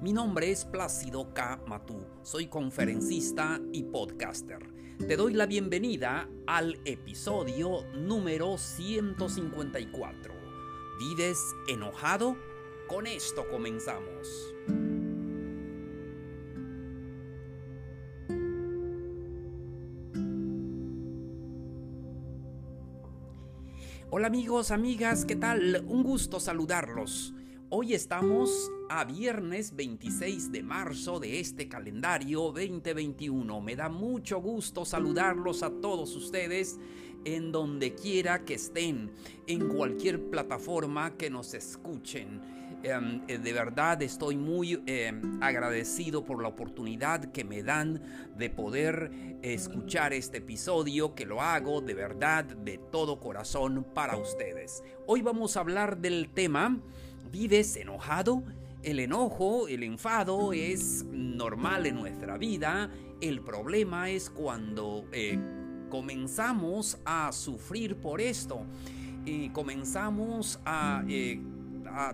Mi nombre es Plácido K. Matú, soy conferencista y podcaster. Te doy la bienvenida al episodio número 154. ¿Vives enojado? Con esto comenzamos. Hola amigos, amigas, ¿qué tal? Un gusto saludarlos. Hoy estamos a viernes 26 de marzo de este calendario 2021. Me da mucho gusto saludarlos a todos ustedes en donde quiera que estén, en cualquier plataforma que nos escuchen. Em, eh, de verdad estoy muy em, agradecido por la oportunidad que me dan de poder escuchar este episodio, que lo hago de verdad, de todo corazón para ustedes. Hoy vamos a hablar del tema, ¿vives enojado? El enojo, el enfado es normal en nuestra vida. El problema es cuando eh, comenzamos a sufrir por esto. Y comenzamos a... Eh,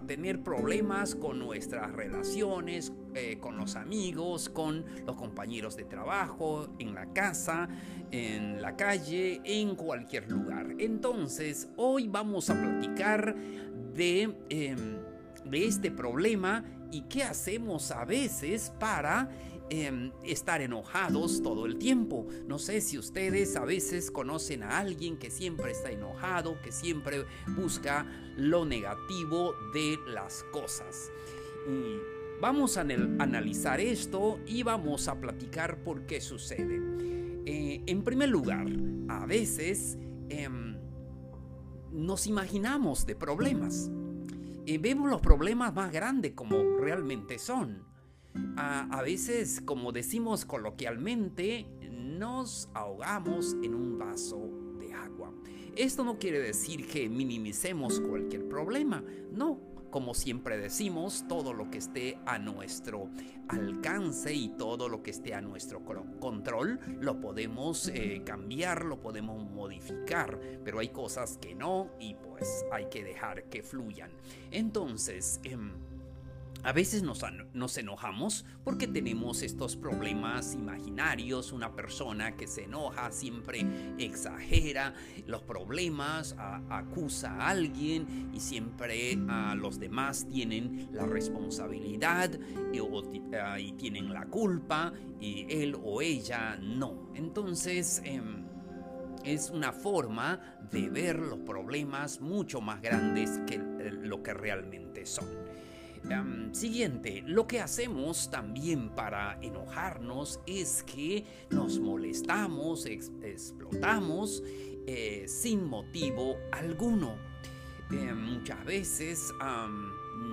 tener problemas con nuestras relaciones, eh, con los amigos, con los compañeros de trabajo, en la casa, en la calle, en cualquier lugar. Entonces, hoy vamos a platicar de, em, de este problema y qué hacemos a veces para Em, estar enojados todo el tiempo. No sé si ustedes a veces conocen a alguien que siempre está enojado, que siempre busca lo negativo de las cosas. vamos a analizar esto y vamos a platicar por qué sucede. Eh, en primer lugar, a veces em, nos imaginamos de problemas. Y vemos los problemas más grandes como realmente son a, veces, como decimos coloquialmente, nos ahogamos en un vaso de agua. Esto no quiere decir que minimicemos cualquier problema, no. Como siempre decimos, todo lo que esté a nuestro alcance y todo lo que esté a nuestro control lo podemos eh, cambiar, lo podemos modificar, pero hay cosas que no y pues hay que dejar que fluyan. Entonces, em, a veces nos, enojamos porque tenemos estos problemas imaginarios, una persona que se enoja siempre exagera los problemas, acusa a alguien y siempre a los demás tienen la responsabilidad y, y, tienen la culpa y él o ella no. Entonces... Em, es una forma de ver los problemas mucho más grandes que lo que realmente son siguiente, lo que hacemos también para enojarnos es que nos molestamos, explotamos eh, sin motivo alguno. Eh, muchas veces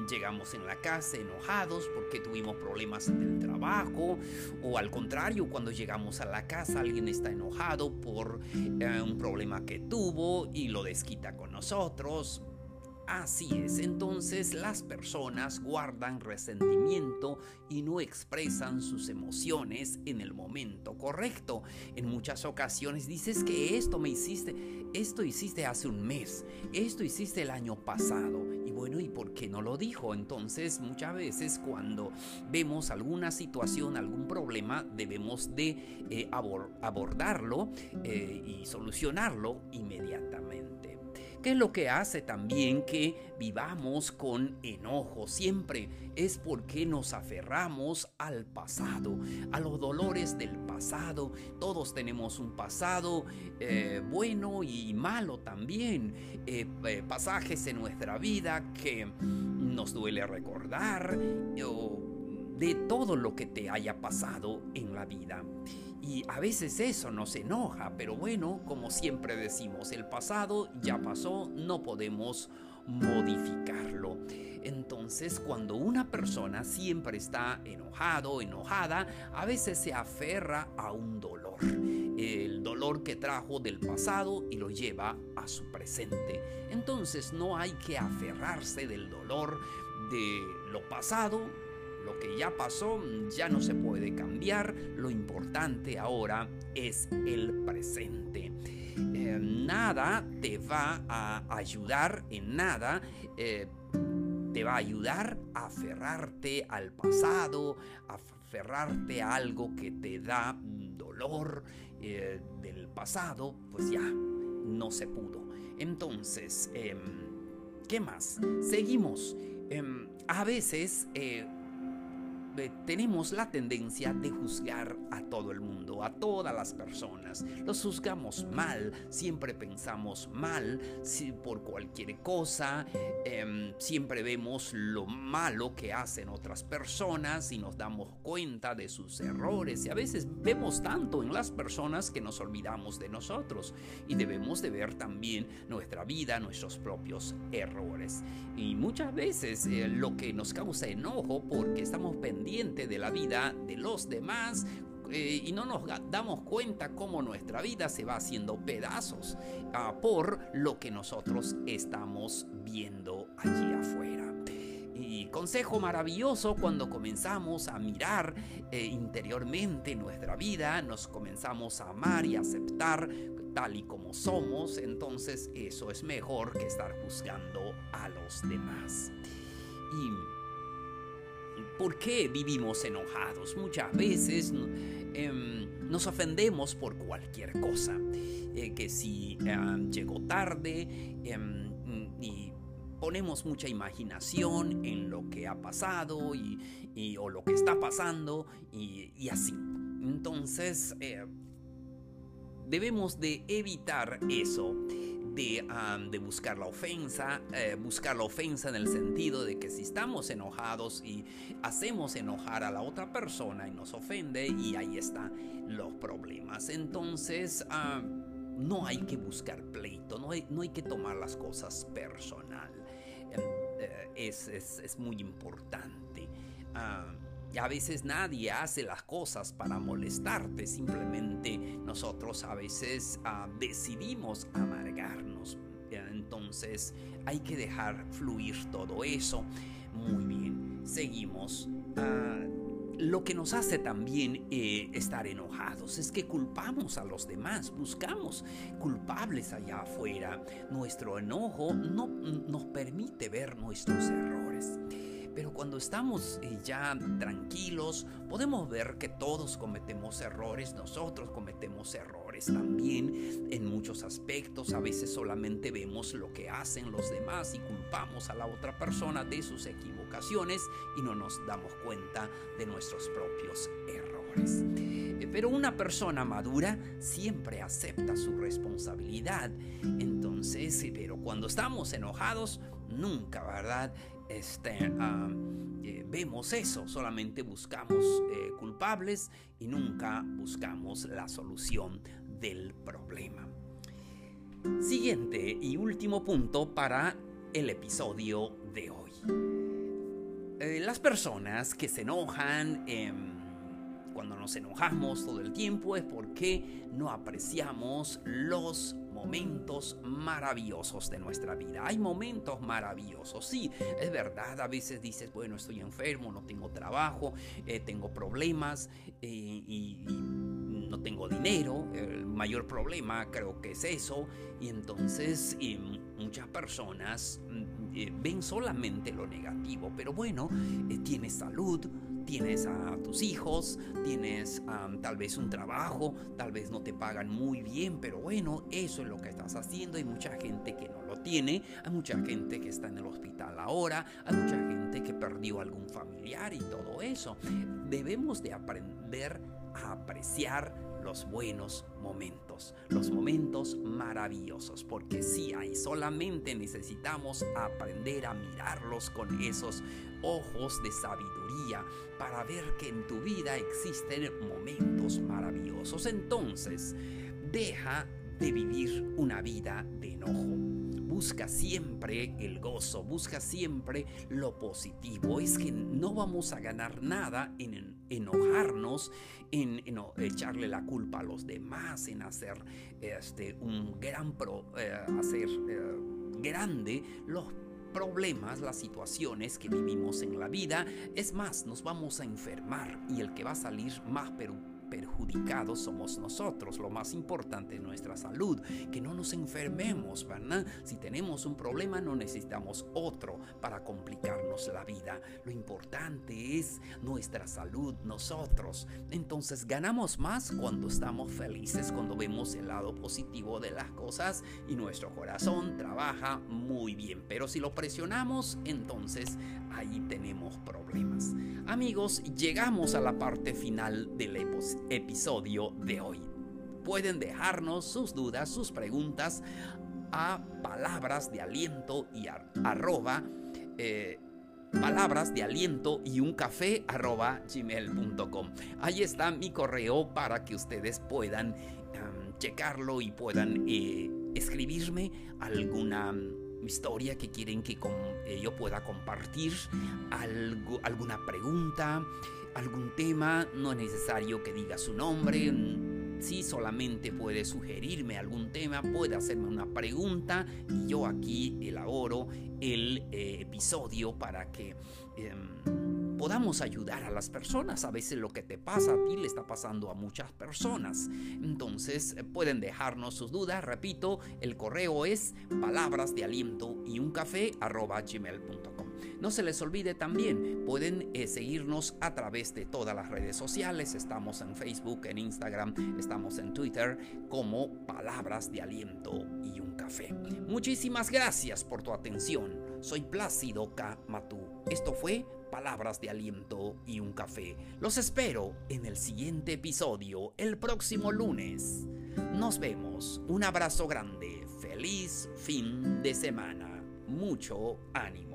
llegamos en la casa enojados porque tuvimos problemas en el trabajo o al contrario cuando llegamos a la casa alguien está enojado por eh, un problema que tuvo y lo desquita con nosotros Así es, entonces las personas guardan resentimiento y no expresan sus emociones en el momento correcto. En muchas ocasiones dices que esto me hiciste, esto hiciste hace un mes, esto hiciste el año pasado. Y bueno, ¿y por qué no lo dijo? Entonces muchas veces cuando vemos alguna situación, algún problema, debemos de eh, abordarlo eh, y solucionarlo inmediatamente. ¿Qué es lo que hace también que vivamos con enojo siempre? Es porque nos aferramos al pasado, a los dolores del pasado. Todos tenemos un pasado eh, bueno y malo también. Eh, eh, pasajes en nuestra vida que nos duele recordar de todo lo que te haya pasado en la vida. Y a veces eso nos enoja, pero bueno, como siempre decimos, el pasado ya pasó, no podemos modificarlo. Entonces, cuando una persona siempre está enojado, enojada, a veces se aferra a un dolor. el dolor que trajo del pasado y lo lleva a su presente. Entonces no hay que aferrarse del dolor de lo pasado, lo que ya pasó ya no se puede cambiar, lo importante ahora es el presente. Eh, nada te va a ayudar en nada. Eh, te va a ayudar a aferrarte al pasado, a aferrarte a algo que te da dolor eh, del pasado, pues ya no se pudo. Entonces, em, ¿qué más? Seguimos. Em, a veces tenemos la tendencia de juzgar a todo el mundo, a todas las personas. Los juzgamos mal, siempre pensamos mal por cualquier cosa, em, siempre vemos lo malo que hacen otras personas y nos damos cuenta de sus errores y a veces vemos tanto en las personas que nos olvidamos de nosotros y debemos de ver también nuestra vida, nuestros propios errores. Y muchas veces eh, lo que nos causa enojo porque estamos pendientes de la vida de los demás eh, y no nos damos cuenta cómo nuestra vida se va haciendo pedazos ah, por lo que nosotros estamos viendo allí afuera. Y consejo maravilloso cuando comenzamos a mirar eh, interiormente nuestra vida, nos comenzamos a amar y aceptar tal y como somos, entonces eso es mejor que estar juzgando a los demás. Y ¿Por qué vivimos enojados? Muchas veces em, nos ofendemos por cualquier cosa. Eh, que si em, llegó tarde em, y ponemos mucha imaginación en lo que ha pasado y, o lo que está pasando y, y así. Entonces, eh, debemos de evitar eso de, buscar la ofensa, eh, buscar la ofensa en el sentido de que si estamos enojados y hacemos enojar a la otra persona y nos ofende y ahí están los problemas. Entonces, no hay que buscar pleito, no hay, no hay que tomar las cosas personal. Em, eh, es, es, muy importante. Y a veces nadie hace las cosas para molestarte, simplemente nosotros a veces ah, decidimos amargarnos. Entonces hay que dejar fluir todo eso. Muy bien, seguimos. Ah, lo que nos hace también eh, estar enojados es que culpamos a los demás, buscamos culpables allá afuera. Nuestro enojo no nos permite ver nuestros errores. Pero cuando estamos eh, ya tranquilos, podemos ver que todos cometemos errores, nosotros cometemos errores también en muchos aspectos. A veces solamente vemos lo que hacen los demás y culpamos a la otra persona de sus equivocaciones y no nos damos cuenta de nuestros propios errores. Eh, pero una persona madura siempre acepta su responsabilidad. Entonces, pero cuando estamos enojados, nunca, ¿verdad? Este, ah, eh, vemos eso, solamente buscamos eh, culpables y nunca buscamos la solución del problema. Siguiente y último punto para el episodio de hoy. Eh, las personas que se enojan, em, cuando nos enojamos todo el tiempo, es porque no apreciamos los momentos maravillosos de nuestra vida. Hay momentos maravillosos, sí, es verdad. A veces dices, bueno, estoy enfermo, no tengo trabajo, eh, tengo problemas eh, y, no tengo dinero. El mayor problema creo que es eso. Y entonces muchas personas mm, eh, ven solamente lo negativo. Pero bueno, tienes salud, tienes a tus hijos, tienes tal vez un trabajo, tal vez no te pagan muy bien, pero bueno, eso es lo que estás haciendo. Hay mucha gente que no lo tiene, hay mucha gente que está en el hospital ahora, hay mucha gente que perdió algún familiar y todo eso. Debemos de aprender a apreciar los buenos momentos, los momentos maravillosos, porque si hay, solamente necesitamos aprender a mirarlos con esos ojos de sabiduría para ver que en tu vida existen momentos maravillosos. Entonces, deja de vivir una vida de enojo busca siempre el gozo, busca siempre lo positivo. Es que no vamos a ganar nada en enojarnos, en, echarle la culpa a los demás, en hacer este, un gran pro, eh, hacer eh, grande los problemas, las situaciones que vivimos en la vida. Es más, nos vamos a enfermar y el que va a salir más pero perjudicados somos nosotros. Lo más importante es nuestra salud, que no nos enfermemos, ¿verdad? Si tenemos un problema no necesitamos otro para complicarnos la vida. Lo importante es nuestra salud, nosotros. Entonces ganamos más cuando estamos felices, cuando vemos el lado positivo de las cosas y nuestro corazón trabaja muy bien. Pero si lo presionamos, entonces ahí tenemos problemas. Amigos, llegamos a la parte final del episodio de hoy. Pueden dejarnos sus dudas, sus preguntas a palabras de aliento y arroba eh, palabras de aliento y un café arroba gmail.com. Ahí está mi correo para que ustedes puedan checarlo y puedan eh, escribirme alguna historia que quieren que eh, yo pueda compartir, algo, alguna pregunta, algún tema, no es necesario que diga su nombre, mm, si solamente puede sugerirme algún tema, puede hacerme una pregunta y yo aquí elaboro el eh, episodio para que... Em, podamos ayudar a las personas. A veces lo que te pasa a ti le está pasando a muchas personas. Entonces eh, pueden dejarnos sus dudas. Repito, el correo es palabras de aliento y un café gmail.com. No se les olvide también, pueden eh, seguirnos a través de todas las redes sociales. Estamos en Facebook, en Instagram, estamos en Twitter como Palabras de Aliento y un Café. Muchísimas gracias por tu atención. Soy Plácido K. Matú. Esto fue palabras de aliento y un café. Los espero en el siguiente episodio el próximo lunes. Nos vemos. Un abrazo grande. Feliz fin de semana. Mucho ánimo.